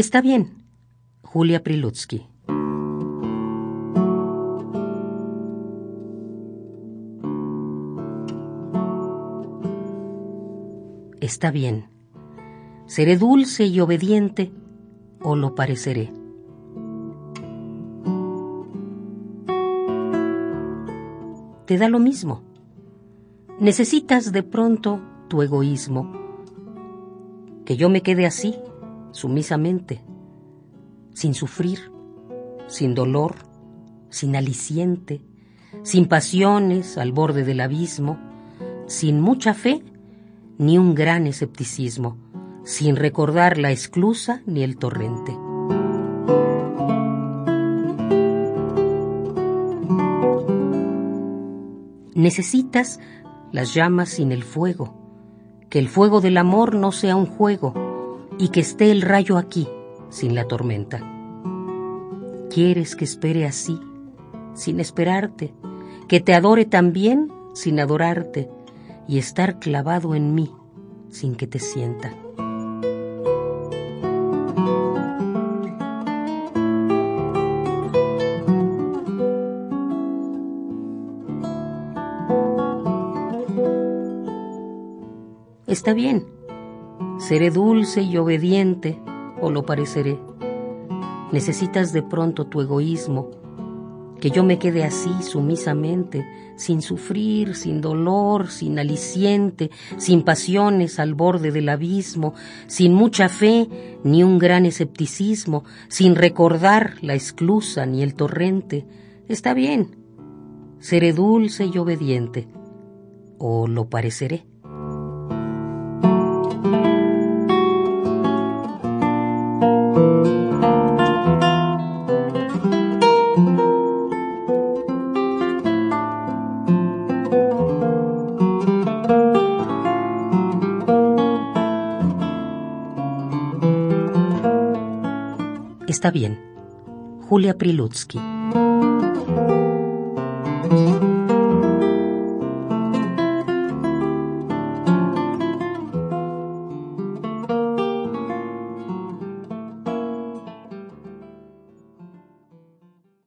Está bien. Julia Prilutsky. Está bien. Seré dulce y obediente o lo pareceré. Te da lo mismo. Necesitas de pronto tu egoísmo. Que yo me quede así, sumisamente, sin sufrir, sin dolor, sin aliciente, sin pasiones al borde del abismo, sin mucha fe ni un gran escepticismo, sin recordar la esclusa ni el torrente. Necesitas las llamas sin el fuego, que el fuego del amor no sea un juego y que esté el rayo aquí sin la tormenta. Quieres que espere así, sin esperarte, que te adore también sin adorarte y estar clavado en mí sin que te sienta. Está bien, seré dulce y obediente o lo pareceré. Necesitas de pronto tu egoísmo, que yo me quede así sumisamente, sin sufrir, sin dolor, sin aliciente, sin pasiones al borde del abismo, sin mucha fe ni un gran escepticismo, sin recordar la esclusa ni el torrente. Está bien, seré dulce y obediente, o lo pareceré. Está bien. Julia Prilutsky.